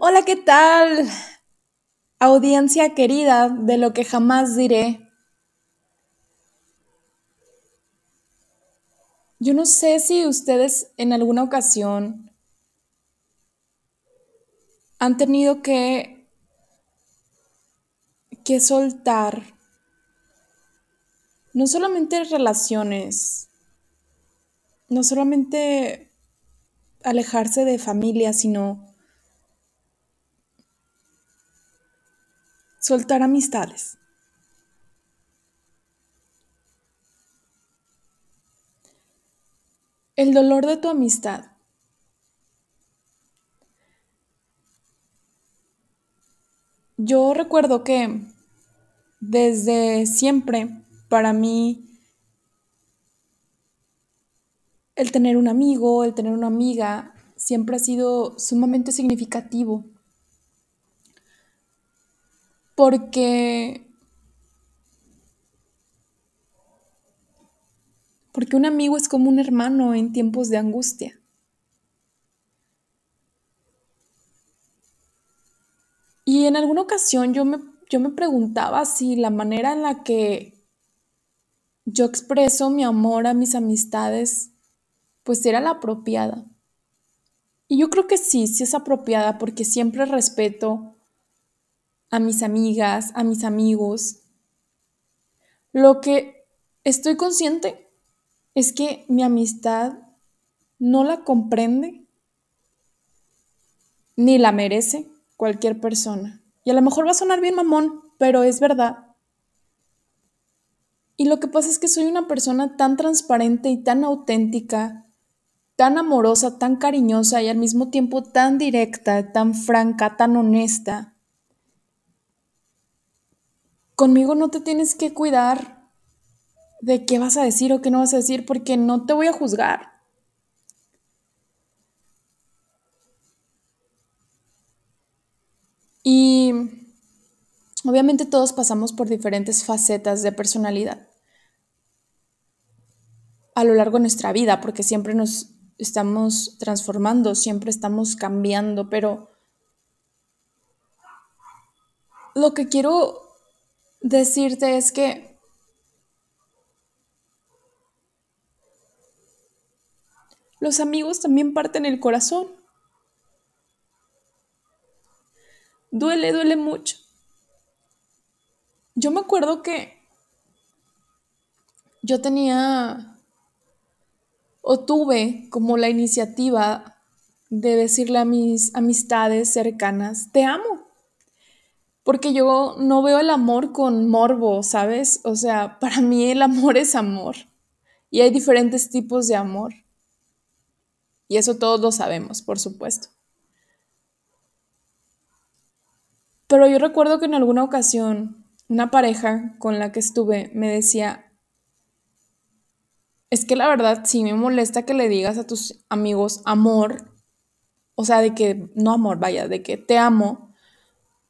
Hola, ¿qué tal? Audiencia querida de lo que jamás diré. Yo no sé si ustedes en alguna ocasión han tenido que, que soltar no solamente relaciones, no solamente alejarse de familia, sino soltar amistades. El dolor de tu amistad. Yo recuerdo que desde siempre, para mí, el tener un amigo, el tener una amiga, siempre ha sido sumamente significativo. Porque porque un amigo es como un hermano en tiempos de angustia. Y en alguna ocasión yo me, yo me preguntaba si la manera en la que yo expreso mi amor a mis amistades, pues era la apropiada. Y yo creo que sí, sí es apropiada porque siempre respeto a mis amigas, a mis amigos. Lo que estoy consciente es que mi amistad no la comprende ni la merece cualquier persona. Y a lo mejor va a sonar bien mamón, pero es verdad. Y lo que pasa es que soy una persona tan transparente y tan auténtica, tan amorosa, tan cariñosa y al mismo tiempo tan directa, tan franca, tan honesta. Conmigo no te tienes que cuidar de qué vas a decir o qué no vas a decir, porque no te voy a juzgar. Y obviamente todos pasamos por diferentes facetas de personalidad a lo largo de nuestra vida, porque siempre nos estamos transformando, siempre estamos cambiando, pero lo que quiero decirte es que Los amigos también parten el corazón. Duele, duele mucho. Yo me acuerdo que yo tenía o tuve como la iniciativa de decirle a mis amistades cercanas, te amo. Porque yo no veo el amor con morbo, ¿sabes? O sea, para mí el amor es amor. Y hay diferentes tipos de amor. Y eso todos lo sabemos, por supuesto. Pero yo recuerdo que en alguna ocasión una pareja con la que estuve me decía, es que la verdad sí me molesta que le digas a tus amigos amor, o sea, de que, no amor, vaya, de que te amo,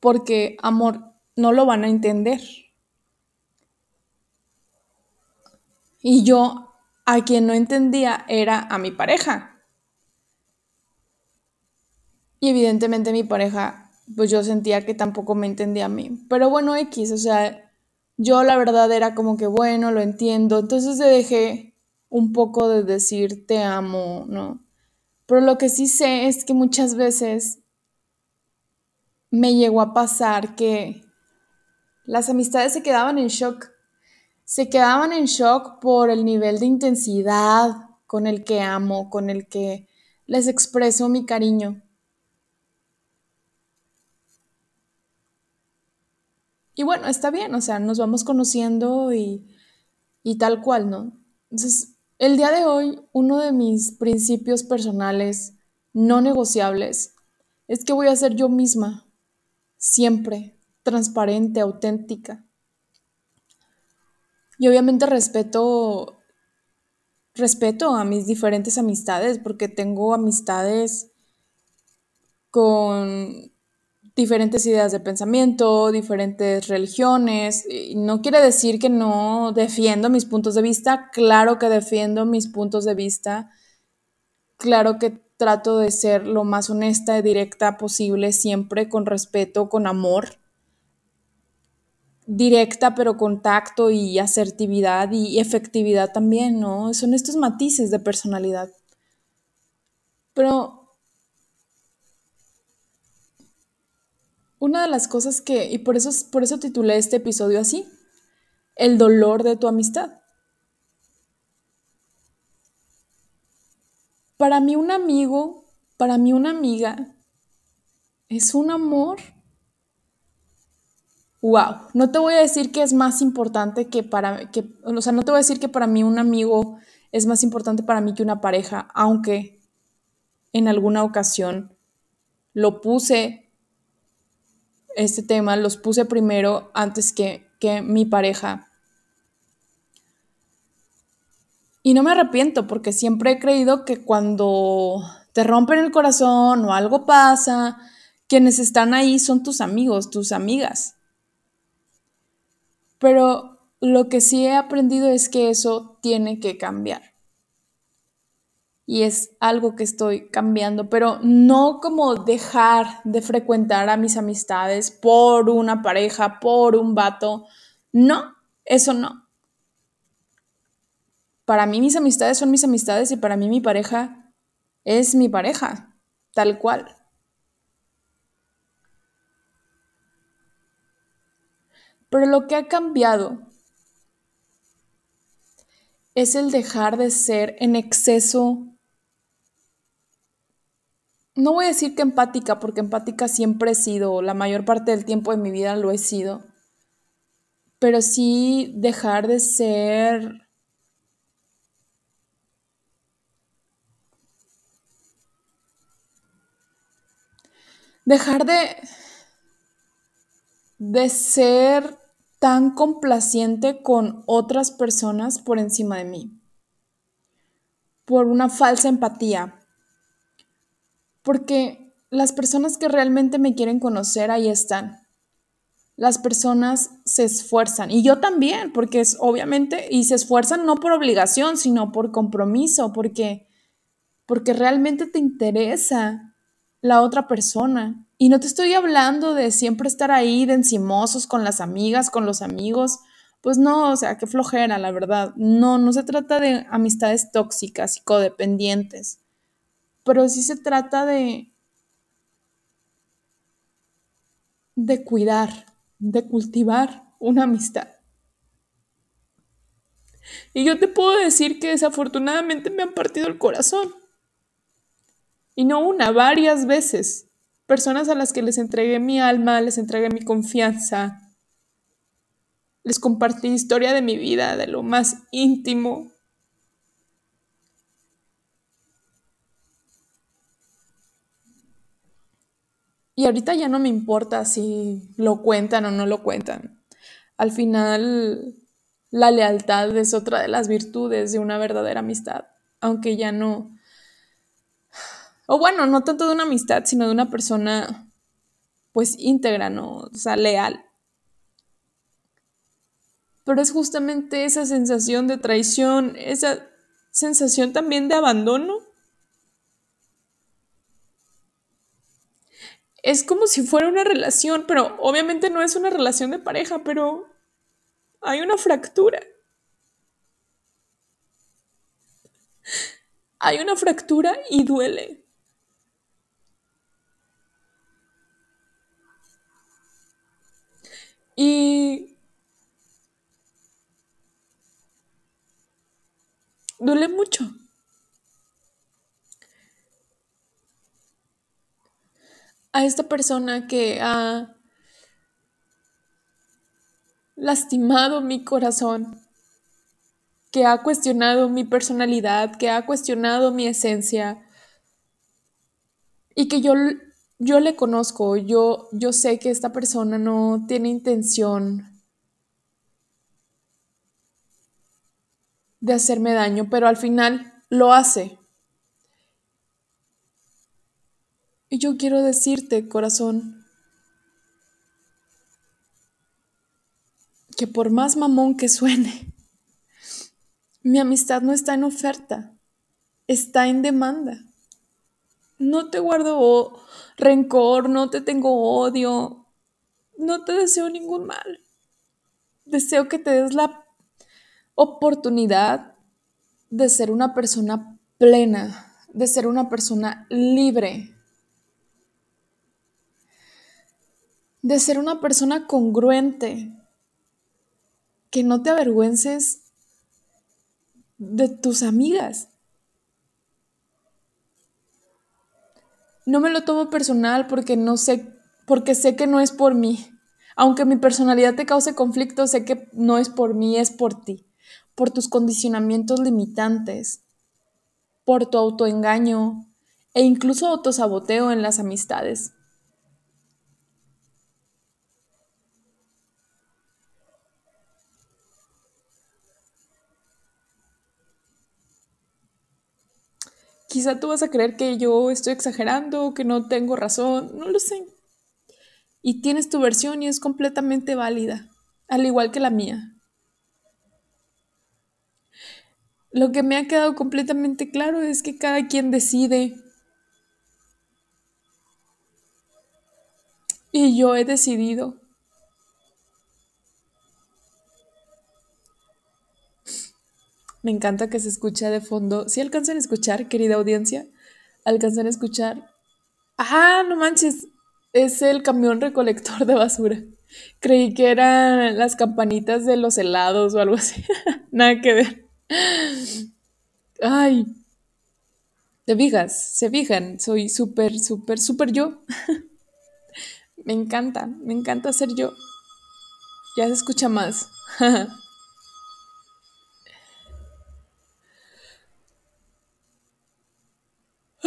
porque amor no lo van a entender. Y yo a quien no entendía era a mi pareja. Y evidentemente mi pareja, pues yo sentía que tampoco me entendía a mí. Pero bueno, X, o sea, yo la verdad era como que bueno, lo entiendo. Entonces le dejé un poco de decir te amo, ¿no? Pero lo que sí sé es que muchas veces me llegó a pasar que las amistades se quedaban en shock. Se quedaban en shock por el nivel de intensidad con el que amo, con el que les expreso mi cariño. Y bueno, está bien, o sea, nos vamos conociendo y, y tal cual, ¿no? Entonces, el día de hoy, uno de mis principios personales no negociables es que voy a ser yo misma, siempre, transparente, auténtica. Y obviamente respeto respeto a mis diferentes amistades porque tengo amistades con diferentes ideas de pensamiento, diferentes religiones. No quiere decir que no defiendo mis puntos de vista, claro que defiendo mis puntos de vista, claro que trato de ser lo más honesta y directa posible, siempre con respeto, con amor. Directa, pero con tacto y asertividad y efectividad también, ¿no? Son estos matices de personalidad. Pero una de las cosas que, y por eso, por eso titulé este episodio así, el dolor de tu amistad. Para mí un amigo, para mí una amiga, es un amor. Wow, no te voy a decir que es más importante que para, que, o sea, no te voy a decir que para mí un amigo es más importante para mí que una pareja, aunque en alguna ocasión lo puse este tema los puse primero antes que, que mi pareja. Y no me arrepiento porque siempre he creído que cuando te rompen el corazón o algo pasa, quienes están ahí son tus amigos, tus amigas. Pero lo que sí he aprendido es que eso tiene que cambiar y es algo que estoy cambiando, pero no como dejar de frecuentar a mis amistades por una pareja, por un vato. No, eso no. Para mí mis amistades son mis amistades y para mí mi pareja es mi pareja, tal cual. Pero lo que ha cambiado es el dejar de ser en exceso no voy a decir que empática, porque empática siempre he sido, la mayor parte del tiempo de mi vida lo he sido, pero sí dejar de ser... Dejar de, de ser tan complaciente con otras personas por encima de mí, por una falsa empatía, porque las personas que realmente me quieren conocer ahí están. Las personas se esfuerzan. Y yo también, porque es obviamente, y se esfuerzan no por obligación, sino por compromiso, porque, porque realmente te interesa la otra persona. Y no te estoy hablando de siempre estar ahí de encimosos con las amigas, con los amigos. Pues no, o sea, qué flojera, la verdad. No, no se trata de amistades tóxicas y codependientes pero sí se trata de, de cuidar, de cultivar una amistad. Y yo te puedo decir que desafortunadamente me han partido el corazón. Y no una, varias veces. Personas a las que les entregué mi alma, les entregué mi confianza. Les compartí historia de mi vida, de lo más íntimo. Y ahorita ya no me importa si lo cuentan o no lo cuentan. Al final, la lealtad es otra de las virtudes de una verdadera amistad, aunque ya no... O bueno, no tanto de una amistad, sino de una persona pues íntegra, ¿no? O sea, leal. Pero es justamente esa sensación de traición, esa sensación también de abandono es como si fuera una relación, pero obviamente no es una relación de pareja, pero hay una fractura. Hay una fractura y duele. Y duele mucho. A esta persona que ha lastimado mi corazón, que ha cuestionado mi personalidad, que ha cuestionado mi esencia y que yo yo le conozco, yo, yo sé que esta persona no tiene intención de hacerme daño, pero al final lo hace. Y yo quiero decirte, corazón, que por más mamón que suene, mi amistad no está en oferta, está en demanda. No te guardo rencor, no te tengo odio, no te deseo ningún mal. Deseo que te des la oportunidad de ser una persona plena, de ser una persona libre, de ser una persona congruente, que no te avergüences de tus amigas. No me lo tomo personal porque no sé, porque sé que no es por mí. Aunque mi personalidad te cause conflicto, sé que no es por mí, es por ti, por tus condicionamientos limitantes, por tu autoengaño e incluso autosaboteo en las amistades. Quizá tú vas a creer que yo estoy exagerando, que no tengo razón, no lo sé. Y tienes tu versión y es completamente válida, al igual que la mía. Lo que me ha quedado completamente claro es que cada quien decide. Y yo he decidido Me encanta que se escucha de fondo. Si alcanzan a escuchar, querida audiencia, alcanzan a escuchar. ¡Ah, no manches! Es el camión recolector de basura. Creí que eran las campanitas de los helados o algo así. Nada que ver. Ay. ¿Te fijas? ¿Se fijan? Soy súper, súper, súper yo. me encanta, me encanta ser yo. Ya se escucha más.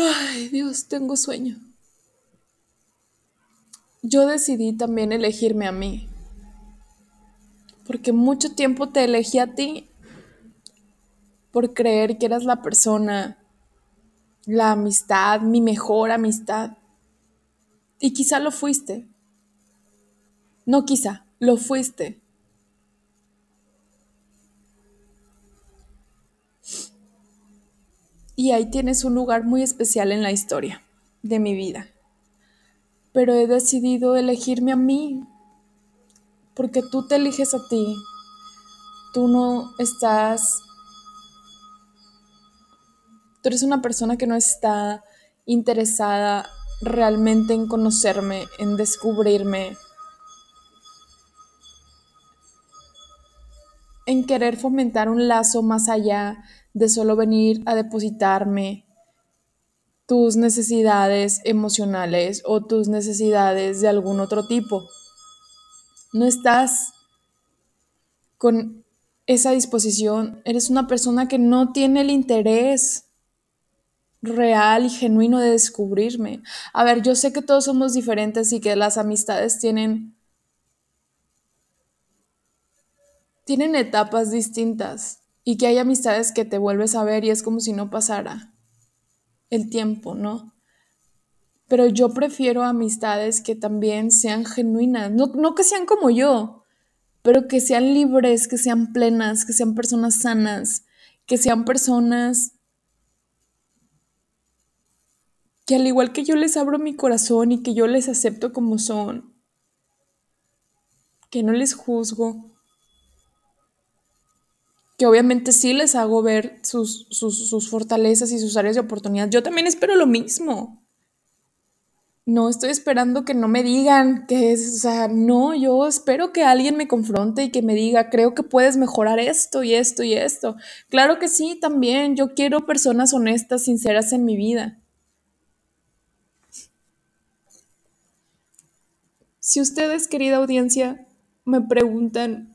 Ay, Dios, tengo sueño. Yo decidí también elegirme a mí. Porque mucho tiempo te elegí a ti por creer que eras la persona, la amistad, mi mejor amistad. Y quizá lo fuiste. No quizá, lo fuiste. Y ahí tienes un lugar muy especial en la historia de mi vida. Pero he decidido elegirme a mí, porque tú te eliges a ti. Tú no estás... Tú eres una persona que no está interesada realmente en conocerme, en descubrirme, en querer fomentar un lazo más allá de solo venir a depositarme tus necesidades emocionales o tus necesidades de algún otro tipo. No estás con esa disposición, eres una persona que no tiene el interés real y genuino de descubrirme. A ver, yo sé que todos somos diferentes y que las amistades tienen tienen etapas distintas y que hay amistades que te vuelves a ver y es como si no pasara el tiempo, ¿no? Pero yo prefiero amistades que también sean genuinas, no, no que sean como yo, pero que sean libres, que sean plenas, que sean personas sanas, que sean personas que al igual que yo les abro mi corazón y que yo les acepto como son, que no les juzgo, que obviamente sí les hago ver sus, sus, fortalezas y sus áreas de oportunidad. Yo también espero lo mismo. no estoy esperando que no me digan que es, o sea, no, yo espero que alguien me confronte y que me diga, creo que puedes mejorar esto y esto y esto. Claro que sí, también, yo quiero personas honestas, sinceras en mi vida. Si ustedes, querida audiencia, me preguntan,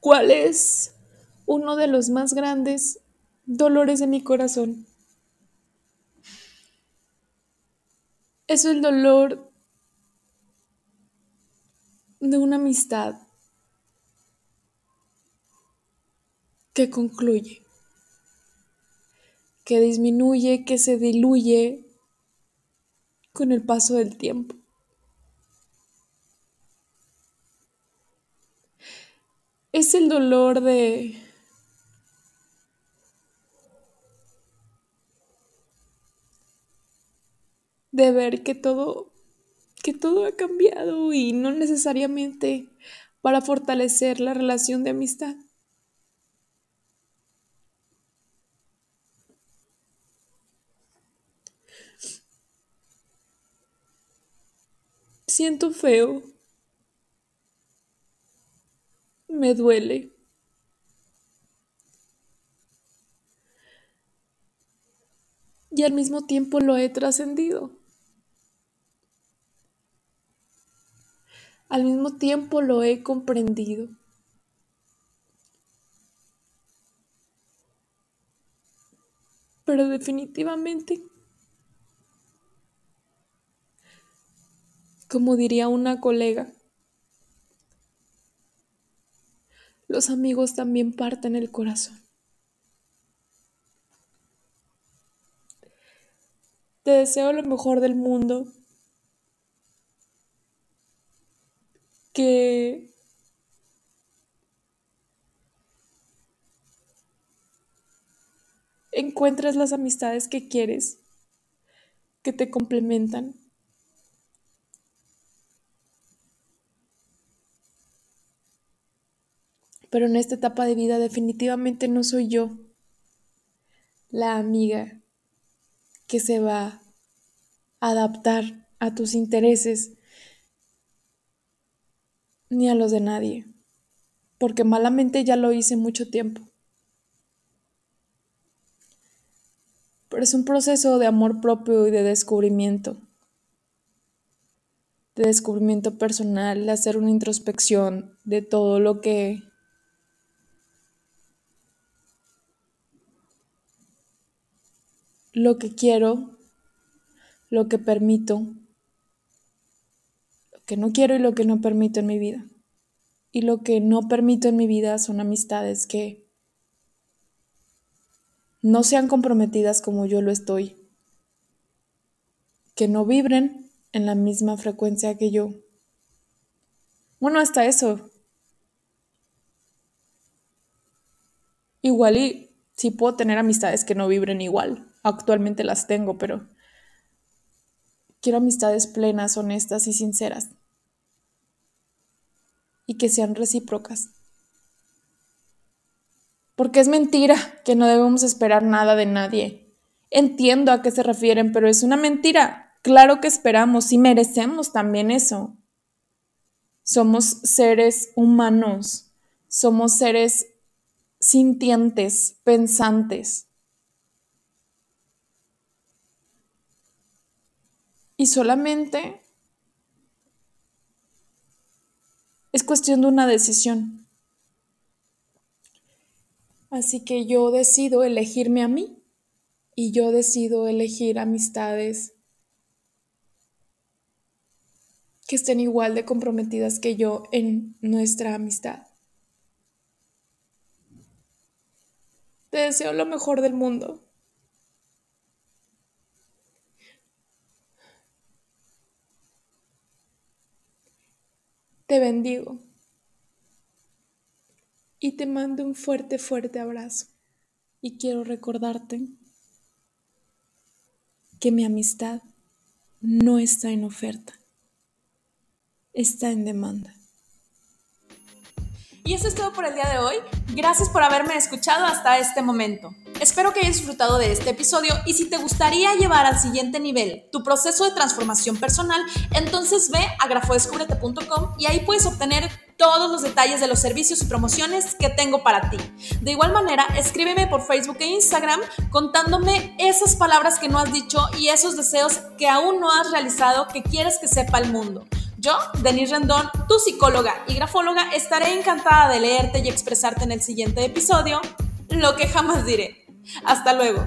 ¿Cuál es uno de los más grandes dolores de mi corazón? Es el dolor de una amistad que concluye, que disminuye, que se diluye con el paso del tiempo. Es el dolor de... de ver que todo que todo ha cambiado y no necesariamente para fortalecer la relación de amistad. Siento feo me duele. Y al mismo tiempo lo he trascendido. Al mismo tiempo lo he comprendido. Pero definitivamente, como diría una colega, los amigos también parten el corazón. Te deseo lo mejor del mundo. Que encuentres las amistades que quieres, que te complementan. Pero en esta etapa de vida definitivamente no soy yo la amiga que se va a adaptar a tus intereses ni a los de nadie, porque malamente ya lo hice mucho tiempo. Pero es un proceso de amor propio y de descubrimiento, de descubrimiento personal, de hacer una introspección de todo lo que lo que quiero, lo que permito, lo que no quiero y lo que no permito en mi vida. Y lo que no permito en mi vida son amistades que no sean comprometidas como yo lo estoy, que no vibren en la misma frecuencia que yo. Bueno, hasta eso. Igual y si puedo tener amistades que no vibren igual actualmente las tengo, pero quiero amistades plenas, honestas y sinceras. Y que sean recíprocas. Porque es mentira que no debemos esperar nada de nadie. Entiendo a qué se refieren, pero es una mentira. Claro que esperamos y merecemos también eso. Somos seres humanos, somos seres sintientes, pensantes. Y solamente es cuestión de una decisión. Así que yo decido elegirme a mí y yo decido elegir amistades que estén igual de comprometidas que yo en nuestra amistad. Te deseo lo mejor del mundo. Te bendigo y te mando un fuerte, fuerte abrazo. Y quiero recordarte que mi amistad no está en oferta, está en demanda. Y eso es todo por el día de hoy. Gracias por haberme escuchado hasta este momento. Espero que hayas disfrutado de este episodio y si te gustaría llevar al siguiente nivel tu proceso de transformación personal, entonces ve a grafodescubrete.com y ahí puedes obtener todos los detalles de los servicios y promociones que tengo para ti. De igual manera, escríbeme por Facebook e Instagram contándome esas palabras que no has dicho y esos deseos que aún no has realizado que quieres que sepa el mundo. Yo, Denise Rendón, tu psicóloga y grafóloga, estaré encantada de leerte y expresarte en el siguiente episodio lo que jamás diré. Hasta luego.